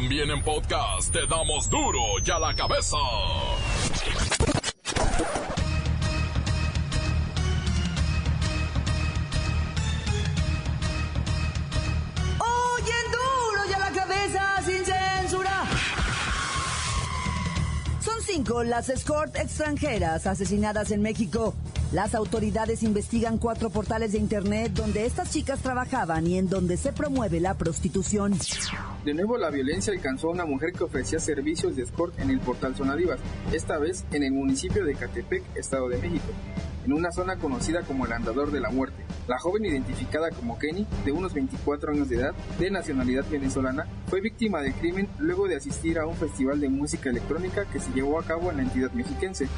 También en podcast te damos duro y a la cabeza. Oyen duro y a la cabeza sin censura. Son cinco las escort extranjeras asesinadas en México. Las autoridades investigan cuatro portales de internet donde estas chicas trabajaban y en donde se promueve la prostitución. De nuevo la violencia alcanzó a una mujer que ofrecía servicios de escort en el portal Sonadivas, esta vez en el municipio de Catepec, Estado de México, en una zona conocida como el Andador de la Muerte. La joven identificada como Kenny, de unos 24 años de edad, de nacionalidad venezolana, fue víctima del crimen luego de asistir a un festival de música electrónica que se llevó a cabo en la entidad mexiquense.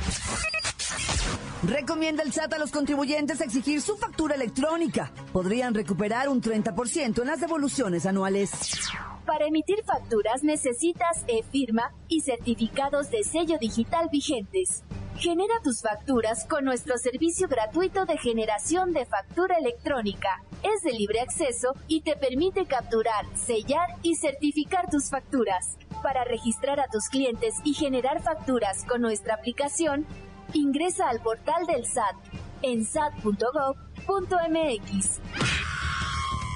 Recomienda el SAT a los contribuyentes exigir su factura electrónica. Podrían recuperar un 30% en las devoluciones anuales. Para emitir facturas necesitas e-firma y certificados de sello digital vigentes. Genera tus facturas con nuestro servicio gratuito de generación de factura electrónica. Es de libre acceso y te permite capturar, sellar y certificar tus facturas. Para registrar a tus clientes y generar facturas con nuestra aplicación, ingresa al portal del SAT en sat.gov.mx.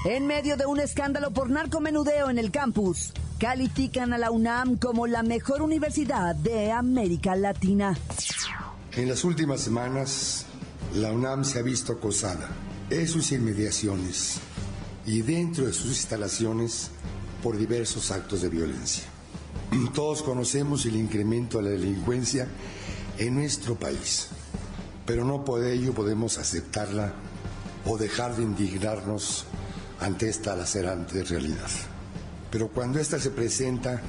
En medio de un escándalo por narcomenudeo en el campus, califican a la UNAM como la mejor universidad de América Latina. En las últimas semanas, la UNAM se ha visto acosada en sus inmediaciones y dentro de sus instalaciones por diversos actos de violencia. Todos conocemos el incremento de la delincuencia en nuestro país, pero no por ello podemos aceptarla o dejar de indignarnos ante esta lacerante realidad. Pero cuando ésta se presenta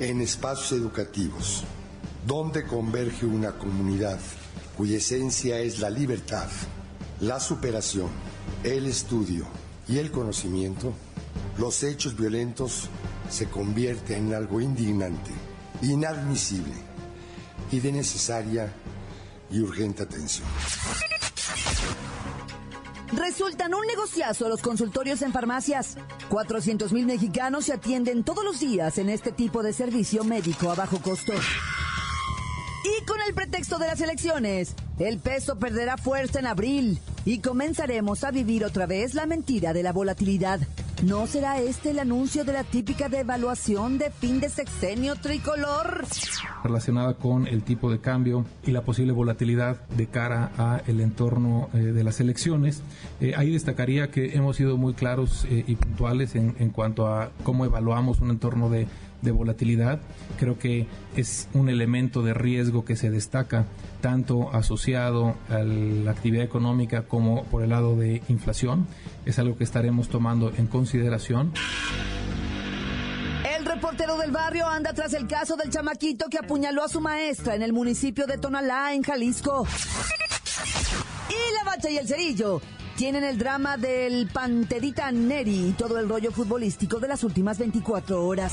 en espacios educativos, donde converge una comunidad cuya esencia es la libertad, la superación, el estudio y el conocimiento, los hechos violentos se convierten en algo indignante, inadmisible y de necesaria y urgente atención. Resultan un negociazo los consultorios en farmacias. 400 mil mexicanos se atienden todos los días en este tipo de servicio médico a bajo costo. Y con el pretexto de las elecciones, el peso perderá fuerza en abril y comenzaremos a vivir otra vez la mentira de la volatilidad. ¿No será este el anuncio de la típica devaluación de fin de sexenio tricolor? relacionada con el tipo de cambio y la posible volatilidad de cara a el entorno eh, de las elecciones. Eh, ahí destacaría que hemos sido muy claros eh, y puntuales en, en cuanto a cómo evaluamos un entorno de de volatilidad. Creo que es un elemento de riesgo que se destaca tanto asociado a la actividad económica como por el lado de inflación. Es algo que estaremos tomando en consideración. El reportero del barrio anda tras el caso del chamaquito que apuñaló a su maestra en el municipio de Tonalá, en Jalisco. Y la bacha y el cerillo tienen el drama del Panterita Neri y todo el rollo futbolístico de las últimas 24 horas.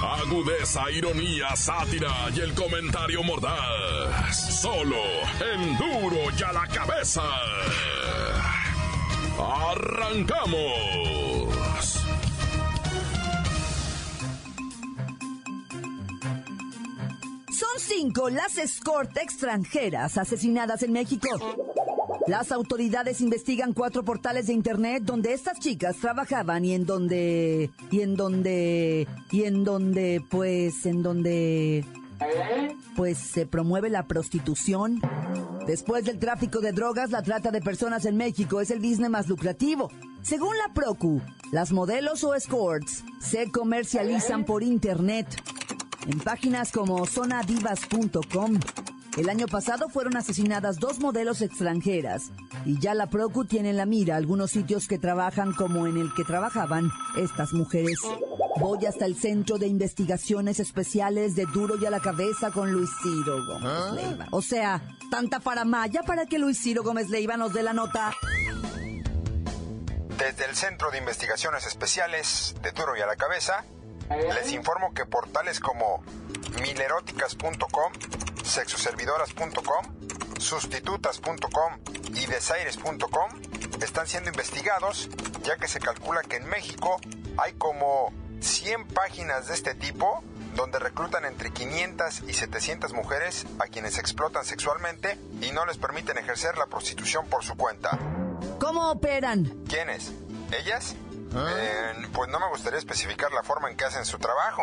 Agudeza, ironía, sátira y el comentario mordaz. Solo en duro y a la cabeza. ¡Arrancamos! Son cinco las escort extranjeras asesinadas en México. Las autoridades investigan cuatro portales de internet donde estas chicas trabajaban y en donde... y en donde... y en donde... pues... en donde... pues se promueve la prostitución. Después del tráfico de drogas, la trata de personas en México es el business más lucrativo. Según la Procu, las modelos o escorts se comercializan por internet en páginas como zonadivas.com. El año pasado fueron asesinadas dos modelos extranjeras y ya la Procu tiene en la mira algunos sitios que trabajan como en el que trabajaban estas mujeres. Voy hasta el Centro de Investigaciones Especiales de Duro y a la Cabeza con Luis Ciro Gómez ¿Ah? Leiva. O sea, tanta faramaya para que Luis Ciro Gómez Leiva nos dé la nota. Desde el Centro de Investigaciones Especiales de Duro y a la Cabeza, les informo que portales como mileróticas.com, sexoservidoras.com, sustitutas.com y desaires.com están siendo investigados ya que se calcula que en México hay como 100 páginas de este tipo donde reclutan entre 500 y 700 mujeres a quienes explotan sexualmente y no les permiten ejercer la prostitución por su cuenta. ¿Cómo operan? ¿Quiénes? ¿Ellas? Eh, pues no me gustaría especificar la forma en que hacen su trabajo.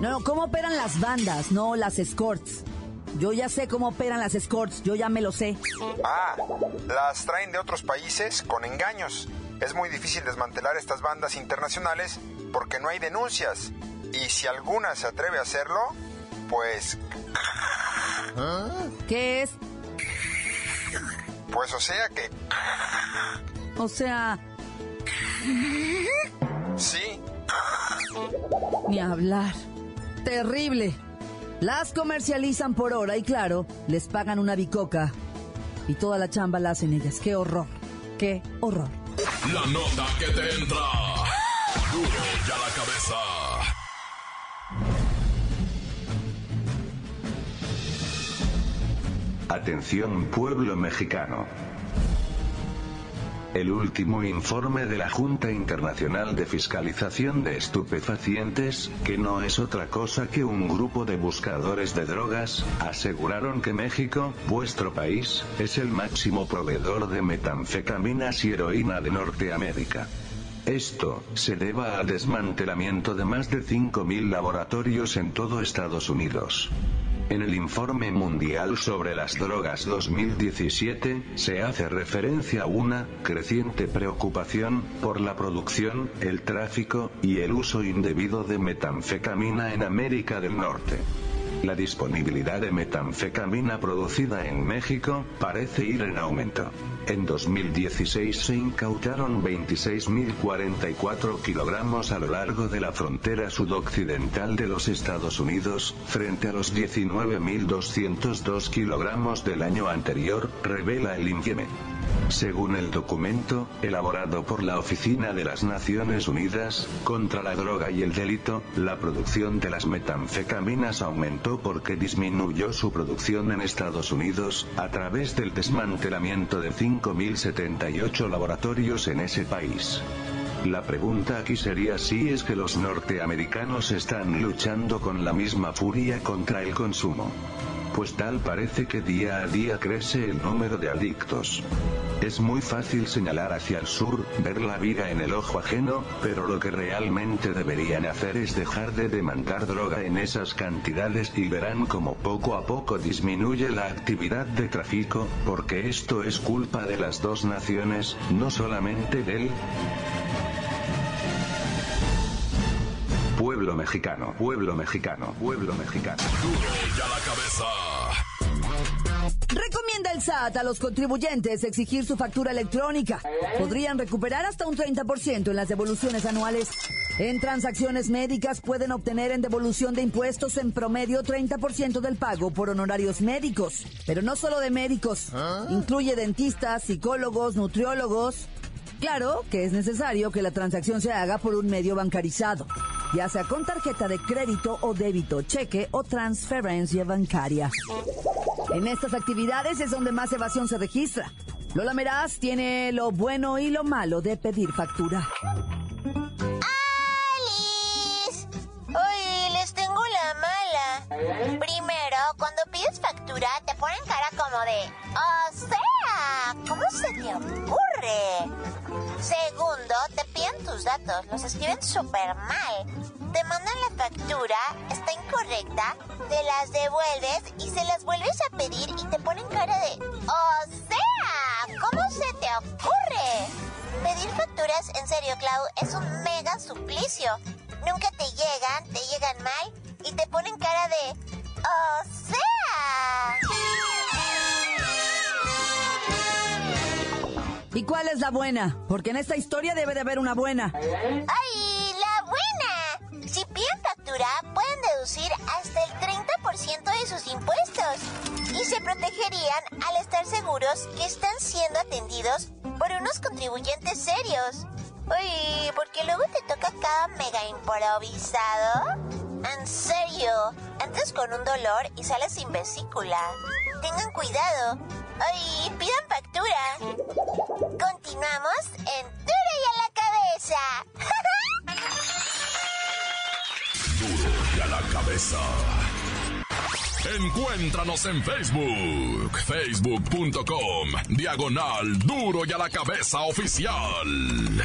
No, no, ¿cómo operan las bandas, no las escorts? Yo ya sé cómo operan las escorts, yo ya me lo sé. Ah, las traen de otros países con engaños. Es muy difícil desmantelar estas bandas internacionales porque no hay denuncias. Y si alguna se atreve a hacerlo, pues... ¿Qué es? Pues o sea que... O sea, Sí, ni hablar. Terrible. Las comercializan por hora y claro, les pagan una bicoca. Y toda la chamba la hacen ellas. ¡Qué horror! ¡Qué horror! La nota que te entra. Duro ya la cabeza. Atención pueblo mexicano. El último informe de la Junta Internacional de Fiscalización de Estupefacientes, que no es otra cosa que un grupo de buscadores de drogas, aseguraron que México, vuestro país, es el máximo proveedor de metanfetaminas y heroína de Norteamérica. Esto se deba al desmantelamiento de más de 5.000 laboratorios en todo Estados Unidos. En el informe mundial sobre las drogas 2017, se hace referencia a una creciente preocupación por la producción, el tráfico y el uso indebido de metanfetamina en América del Norte. La disponibilidad de metanfetamina producida en México parece ir en aumento. En 2016 se incautaron 26.044 kilogramos a lo largo de la frontera sudoccidental de los Estados Unidos, frente a los 19.202 kilogramos del año anterior, revela el INFIEME. Según el documento, elaborado por la Oficina de las Naciones Unidas, contra la droga y el delito, la producción de las metanfetaminas aumentó porque disminuyó su producción en Estados Unidos, a través del desmantelamiento de 5.078 laboratorios en ese país. La pregunta aquí sería si es que los norteamericanos están luchando con la misma furia contra el consumo. Pues tal parece que día a día crece el número de adictos. Es muy fácil señalar hacia el sur, ver la viga en el ojo ajeno, pero lo que realmente deberían hacer es dejar de demandar droga en esas cantidades y verán como poco a poco disminuye la actividad de tráfico, porque esto es culpa de las dos naciones, no solamente del pueblo mexicano, pueblo mexicano, pueblo mexicano. Ya la cabeza. Recomienda el SAT a los contribuyentes exigir su factura electrónica. Podrían recuperar hasta un 30% en las devoluciones anuales. En transacciones médicas pueden obtener en devolución de impuestos en promedio 30% del pago por honorarios médicos. Pero no solo de médicos. Incluye dentistas, psicólogos, nutriólogos. Claro que es necesario que la transacción se haga por un medio bancarizado, ya sea con tarjeta de crédito o débito, cheque o transferencia bancaria. En estas actividades es donde más evasión se registra. Lola Meraz tiene lo bueno y lo malo de pedir factura. Oye, les tengo la mala. Primero, cuando pides factura, te ponen cara como de... ¡O sea! ¿Cómo se te ocurre? Segundo, te piden tus datos, los escriben súper mal. Te mandan la factura, está incorrecta, te las devuelves y se las vuelves a pedir y te ponen cara de... ¡O sea! ¿Cómo se te ocurre? Pedir facturas, en serio, Clau, es un mega suplicio. Nunca te llegan, te llegan mal y te ponen cara de... ¡O sea! ¿Y cuál es la buena? Porque en esta historia debe de haber una buena. ¡Ay, la buena! Si piden factura, pueden deducir hasta el 30% de sus impuestos y se protegerían al estar seguros que están siendo atendidos por unos contribuyentes serios. Uy, porque luego te toca cada mega improvisado. En serio, antes con un dolor y sales sin vesícula. Tengan cuidado, Ay, pidan factura. Continuamos en Duro y a la cabeza. Duro y a la cabeza. Encuéntranos en Facebook, facebook.com, diagonal duro y a la cabeza oficial.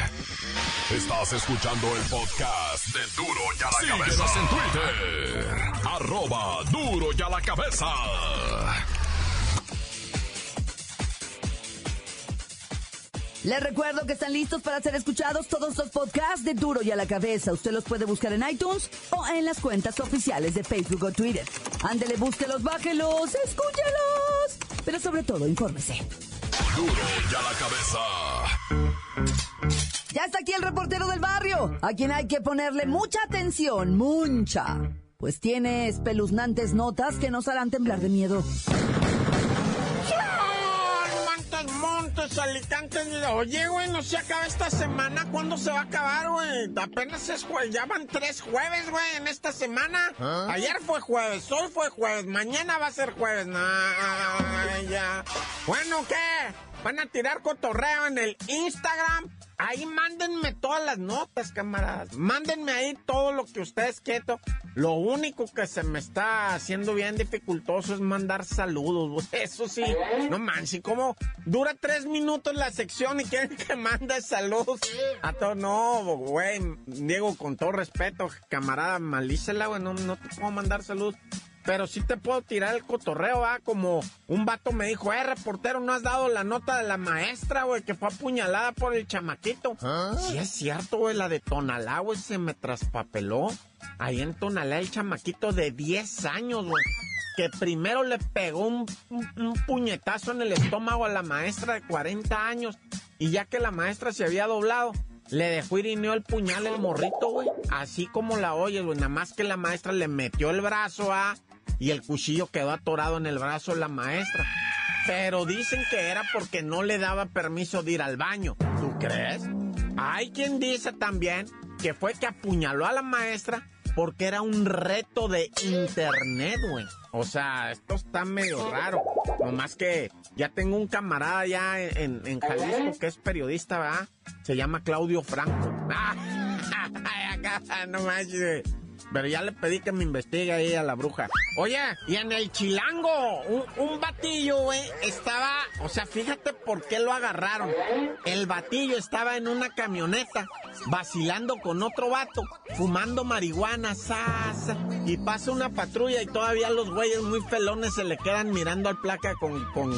Estás escuchando el podcast de Duro y a la cabeza. en Twitter, arroba duro y a la cabeza. Les recuerdo que están listos para ser escuchados todos los podcasts de Duro y a la cabeza. Usted los puede buscar en iTunes o en las cuentas oficiales de Facebook o Twitter. Ándele, búsquelos, bájelos, escúchelos. Pero sobre todo, infórmese. Duro y a la cabeza. Ya está aquí el reportero del barrio, a quien hay que ponerle mucha atención, mucha. Pues tiene espeluznantes notas que nos harán temblar de miedo. Montes, alicantes. Oye, güey, no se acaba esta semana. ¿Cuándo se va a acabar, güey? Apenas es jueves. Ya van tres jueves, güey, en esta semana. ¿Ah? Ayer fue jueves, hoy fue jueves, mañana va a ser jueves. Nah, ya. Bueno, ¿qué? ¿Van a tirar cotorreo en el Instagram? Ahí mándenme todas las notas, camaradas. Mándenme ahí todo lo que ustedes quieto. Lo único que se me está haciendo bien dificultoso es mandar saludos, Eso sí, no manches, como dura tres minutos la sección y quieren que mande saludos a todos. No, güey, Diego, con todo respeto, camarada, malícela, güey, no, no te puedo mandar saludos pero sí te puedo tirar el cotorreo, ¿va? Como un vato me dijo, eh, reportero, no has dado la nota de la maestra, güey, que fue apuñalada por el chamaquito. ¿Ah? Sí es cierto, güey, la de Tonalá, güey, se me traspapeló. Ahí en Tonalá el chamaquito de 10 años, güey. Que primero le pegó un, puñetazo en el estómago a la maestra de 40 años. Y ya que la maestra se había doblado, le dejó ir y el puñal el morrito, güey. Así como la oyes, güey. Nada más que la maestra le metió el brazo a y el cuchillo quedó atorado en el brazo la maestra. Pero dicen que era porque no le daba permiso de ir al baño. ¿Tú crees? Hay quien dice también que fue que apuñaló a la maestra porque era un reto de internet, güey. O sea, esto está medio raro. Nomás que ya tengo un camarada ya en, Jalisco que es periodista, ¿verdad? Se llama Claudio Franco. pero ya le pedí que me investigue ahí a la bruja. Oye, y en el chilango, un, batillo, güey, estaba, o sea, fíjate por qué lo agarraron. El batillo estaba en una camioneta, vacilando con otro vato, fumando marihuana, sasa, y pasa una patrulla y todavía los güeyes muy felones se le quedan mirando al placa con, con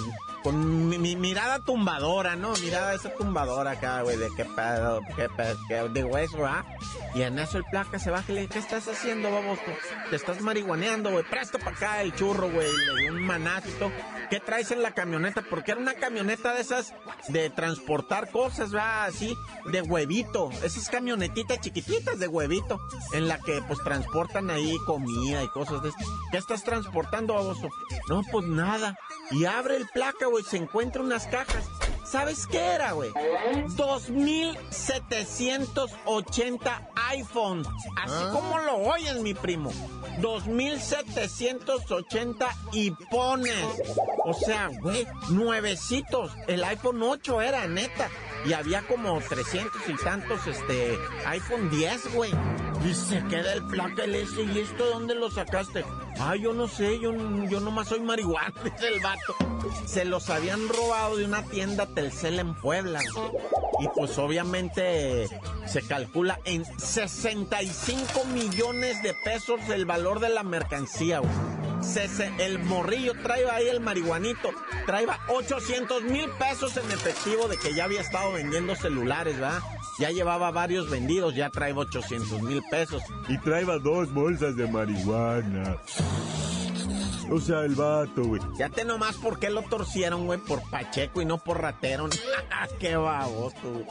con mi, mirada tumbadora, ¿no? Mirada esa tumbadora acá, güey, de qué pedo, qué pedo, qué, de hueso, ¿ah? Y en eso el placa se baja y le dice, ¿qué estás haciendo, babos? Te estás marihuaneando, güey, presta para acá el churro, güey, le un manacito. ¿Qué traes en la camioneta? Porque era una camioneta de esas de transportar cosas, ¿va? Así, de huevito. Esas camionetitas chiquititas de huevito, en la que, pues, transportan ahí comida y cosas de ¿Qué estás transportando, baboso? No, pues nada. Y abre el placa, güey, se encuentra unas cajas. ¿Sabes qué era, güey? 2780 iPhone. Así ¿Ah? como lo oyes, mi primo. 2780 y pones. O sea, güey, nuevecitos. El iPhone 8 era, neta. Y había como 300 y tantos, este, iPhone 10, güey. Y se queda el placa el ese. ¿Y esto dónde lo sacaste? Ah, yo no sé, yo, yo nomás soy marihuana, dice el vato. Se los habían robado de una tienda Telcel en Puebla. Y pues obviamente se calcula en 65 millones de pesos el valor de la mercancía, güey. el morrillo traía ahí el marihuanito, traía 800 mil pesos en efectivo de que ya había estado vendiendo celulares, ¿verdad? Ya llevaba varios vendidos, ya traía 800 mil pesos. Y traía dos bolsas de marihuana. O sea, el vato, güey. Ya te nomás por qué lo torcieron, güey, por Pacheco y no por ratero. qué baboso, güey.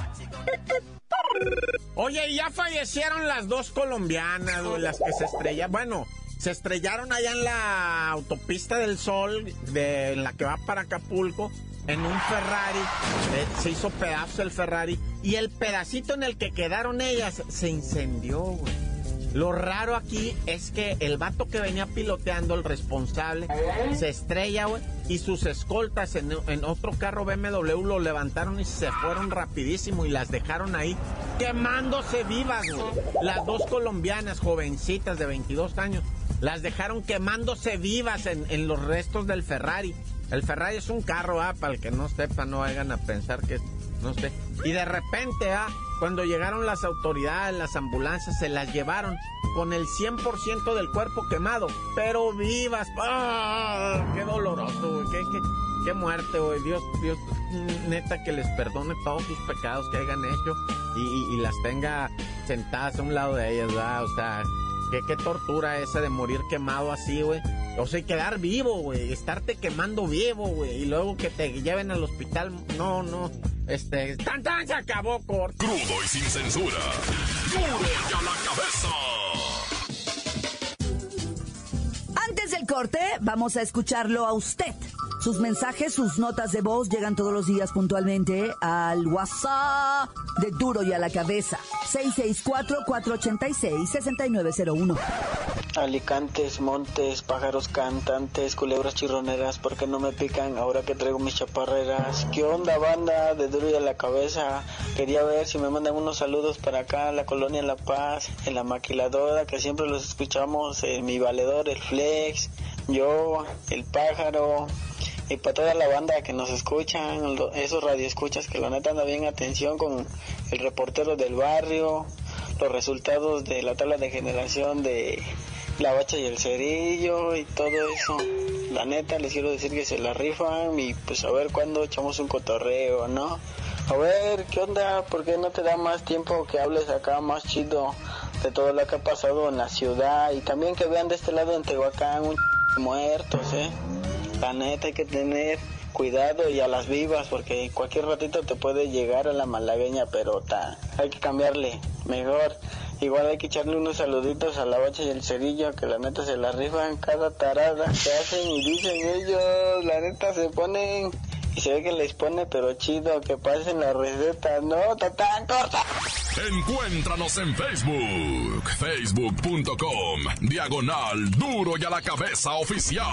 Oye, ya fallecieron las dos colombianas, güey, las que se estrellan. Bueno, Se estrellaron allá en la autopista del Sol, de, en la que va para Acapulco, en un Ferrari. Eh, se hizo pedazo el Ferrari. Y el pedacito en el que quedaron ellas se incendió, güey. Lo raro aquí es que el vato que venía piloteando, el responsable, se estrella, güey, y sus escoltas en, otro carro BMW lo levantaron y se fueron rapidísimo y las dejaron ahí quemándose vivas, güey. Las dos colombianas, jovencitas de 22 años, las dejaron quemándose vivas en, los restos del Ferrari. El Ferrari es un carro, ah, para el que no sepa, no vayan a pensar que, no sé. Y de repente, ah, cuando llegaron las autoridades, las ambulancias, se las llevaron con el 100% del cuerpo quemado, pero vivas. ¡Ah! ¡Qué doloroso, güey! ¿Qué, qué, muerte, güey! Dios, Dios, neta, que les perdone todos sus pecados que hayan hecho y, las tenga sentadas a un lado de ellas, ¿verdad? O sea, qué, qué tortura esa de morir quemado así, güey. O sea, quedar vivo, güey. Estarte quemando vivo, güey. Y luego que te lleven al hospital. No, no. Este, tan tan se acabó, corto. Crudo y sin censura. Duro y a la cabeza. Vamos a escucharlo a usted. Sus mensajes, sus notas de voz llegan todos los días puntualmente al WhatsApp de Duro y a la Cabeza. 664-486-6901. Alicantes, montes, pájaros cantantes, culebras chirroneras, ¿por qué no me pican ahora que traigo mis chaparreras? ¿Qué onda, banda de Duro y a la Cabeza? Quería ver si me mandan unos saludos para acá, la colonia La Paz, en la maquiladora, que siempre los escuchamos, en mi valedor, el Flex, yo, el pájaro, y para toda la banda que nos escuchan, esos radioescuchas que la neta anda bien atención con el reportero del barrio, los resultados de la tabla de generación de la bacha y el cerillo y todo eso. La neta les quiero decir que se la rifan y pues a ver cuándo echamos un cotorreo, ¿no? A ver, ¿qué onda? ¿Por qué no te da más tiempo que hables acá más chido de todo lo que ha pasado en la ciudad? Y también que vean de este lado en Tehuacán un muertos, ¿eh? La neta hay que tener cuidado y a las vivas porque cualquier ratito te puede llegar a la malagueña ta Hay que cambiarle mejor. Igual hay que echarle unos saluditos a la bacha y el cerillo que la neta se la rifan cada tarada que hacen y dicen ellos. La neta se ponen y se ve que les pone pero chido que pasen la receta. No, tatán, corta. Encuéntranos en Facebook, facebook.com, diagonal duro y a la cabeza oficial.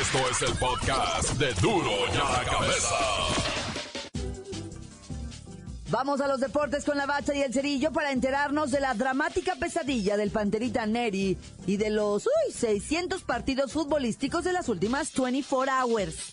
Esto es el podcast de duro y a la cabeza. Vamos a los deportes con la bacha y el cerillo para enterarnos de la dramática pesadilla del Panterita Neri y de los uy, 600 partidos futbolísticos de las últimas 24 hours.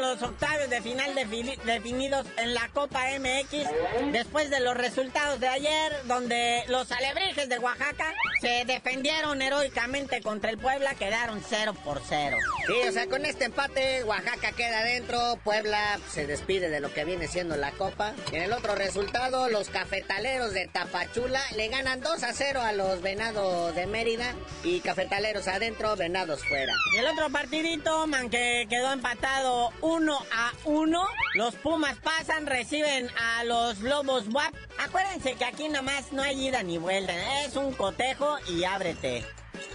Los octavos de final definidos en la Copa MX después de los resultados de ayer donde los alebrijes de Oaxaca se defendieron heroicamente contra el Puebla, quedaron 0 por 0. Sí, o sea, con este empate Oaxaca queda adentro, Puebla se despide de lo que viene siendo la Copa. En el otro resultado, los cafetaleros de Tapachula le ganan 2 a 0 a los Venados de Mérida y cafetaleros adentro, Venados fuera. Y el otro partidito, man, que quedó empatado 1 uno a uno. Los Pumas pasan, reciben a los Lobos WAP. Acuérdense que aquí nomás no hay ida ni vuelta. Es un cotejo y ábrete.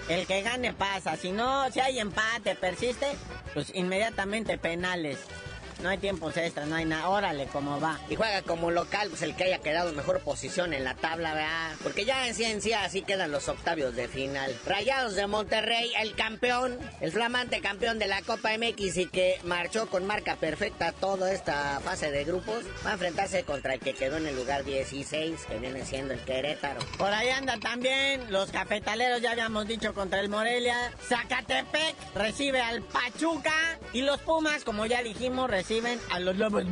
El que gane pasa. Si no, si hay empate, persiste, pues inmediatamente penales. No hay tiempos extras, no hay nada. Órale, cómo va. Y juega como local, pues el que haya quedado en mejor posición en la tabla, ¿verdad? Porque ya en ciencia así quedan los octavios de final. Rayados de Monterrey, el campeón, el flamante campeón de la Copa MX y que marchó con marca perfecta toda esta fase de grupos, va a enfrentarse contra el que quedó en el lugar 16, que viene siendo el Querétaro. Por ahí anda también los cafetaleros, ya habíamos dicho, contra el Morelia. Zacatepec recibe al Pachuca y los Pumas, como ya dijimos, reciben reciben a los lobos.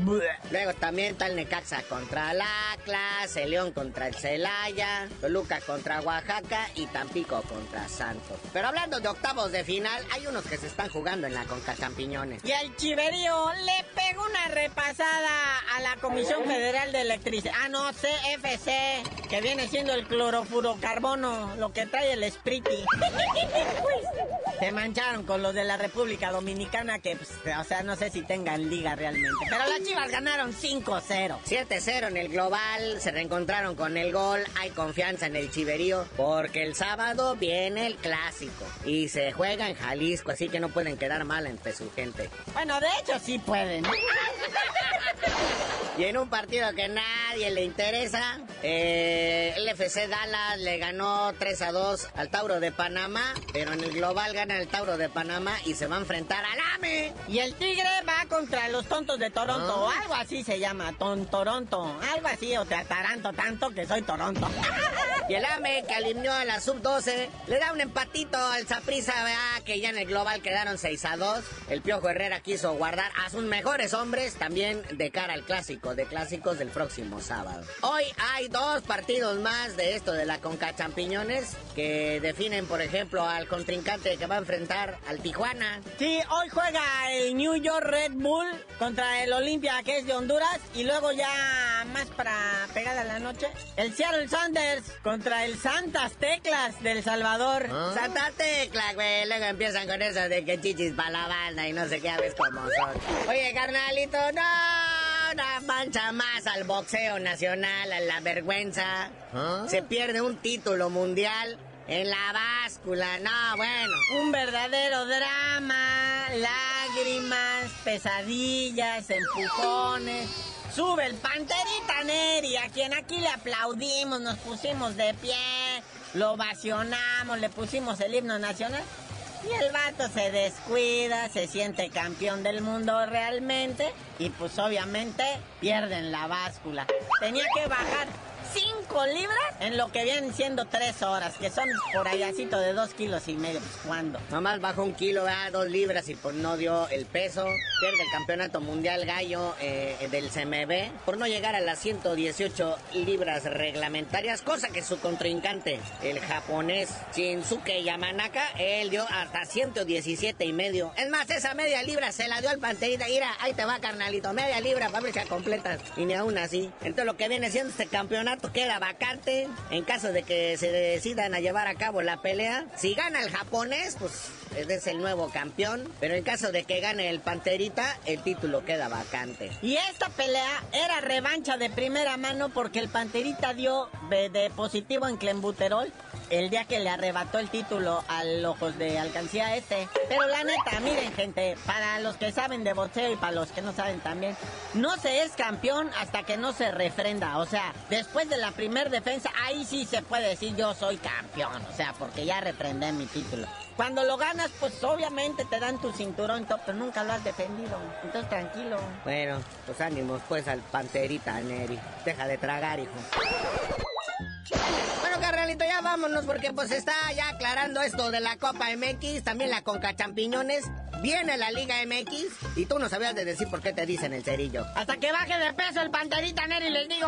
Luego también está el Necaxa contra el Atlas, el León contra el Celaya, Toluca contra Oaxaca y Tampico contra Santos. Pero hablando de octavos de final, hay unos que se están jugando en la Conca Champiñones. Y el Chiverío le pegó una repasada a la Comisión Federal de Electricidad. Ah, no, CFC, que viene siendo el clorofurocarbono, lo que trae el Spriti. Se mancharon con los de la República Dominicana que, pues, o sea, no sé si tengan liga realmente. Pero las Chivas ganaron 5-0. 7-0 en el global, se reencontraron con el gol, hay confianza en el chiverío porque el sábado viene el clásico y se juega en Jalisco, así que no pueden quedar mal entre su gente. Bueno, de hecho sí pueden. Y en un partido que nadie le interesa, eh, el FC Dallas le ganó 3 a 2 al Tauro de Panamá, pero en el global gana el Tauro de Panamá y se va a enfrentar al AME. Y el Tigre va contra los tontos de Toronto, o Ah. algo así se llama, ton Toronto, algo así, o te ataranto tanto que soy Toronto. y el AME que alineó a la sub-12 le da un empatito al Zaprisa, que ya en el global quedaron 6 a 2. El Piojo Herrera quiso guardar a sus mejores hombres también de cara al clásico, de clásicos del próximo sábado. Hoy hay dos partidos más de esto de la Conca Champiñones que definen, por ejemplo, al contrincante que va a enfrentar al Tijuana. Sí, hoy juega el New York Red Bull contra el Olimpia, que es de Honduras, y luego ya más para pegada la noche, el Seattle Sanders contra el Santas Teclas del Salvador. Santa Tecla, güey, luego empiezan con eso de que chichis para la banda y no sé qué, a ver cómo son. Oye, carnalito, no, una mancha más al boxeo nacional, a la vergüenza. Se pierde un título mundial en la báscula, no, bueno. Un verdadero drama, lágrimas, pesadillas, empujones. Sube el Panterita Neri, a quien aquí le aplaudimos, nos pusimos de pie, lo ovacionamos, le pusimos el himno nacional. Y el vato se descuida, se siente campeón del mundo realmente y pues obviamente pierden la báscula. Tenía que bajar 5 libras en lo que vienen siendo 3 horas, que son por allácito de 2 kilos y medio. Pues cuando. Nomás bajó un kilo, ¿verdad? 2 libras y pues no dio el peso. Pierde el campeonato mundial gallo eh, del CMB por no llegar a las 118 libras reglamentarias, cosa que su contrincante, el japonés Shinsuke Yamanaka, él dio hasta 117 y medio. Es más, esa media libra se la dio al panterita. Mira, ahí te va, carnalito, media libra, fábrica completa. Y ni aún así. Entonces lo que viene siendo este campeonato queda vacante en caso de que se decidan a llevar a cabo la pelea. Si gana el japonés, pues es el nuevo campeón. Pero en caso de que gane el panterita, el título queda vacante. Y esta pelea era revancha de primera mano porque el panterita dio de, de positivo en clenbuterol el día que le arrebató el título al ojos de alcancía este. Pero la neta, miren gente, para los que saben de boxeo y para los que no saben también, no se es campeón hasta que no se refrenda. O sea, después de la primer defensa, ahí sí se puede decir yo soy campeón. O sea, porque ya refrendé mi título. Cuando lo ganas, pues obviamente te dan tu cinturón, todo, pero nunca lo has defendido. Entonces tranquilo. Bueno, pues ánimos pues al panterita, Neri. Deja de tragar, hijo. Bueno, carnalito, ya vámonos porque pues está ya aclarando esto de la Copa MX, también la Conca Champiñones. Viene la Liga MX y tú no sabías de decir por qué te dicen el cerillo. Hasta que baje de peso el panterita, Neri, les digo.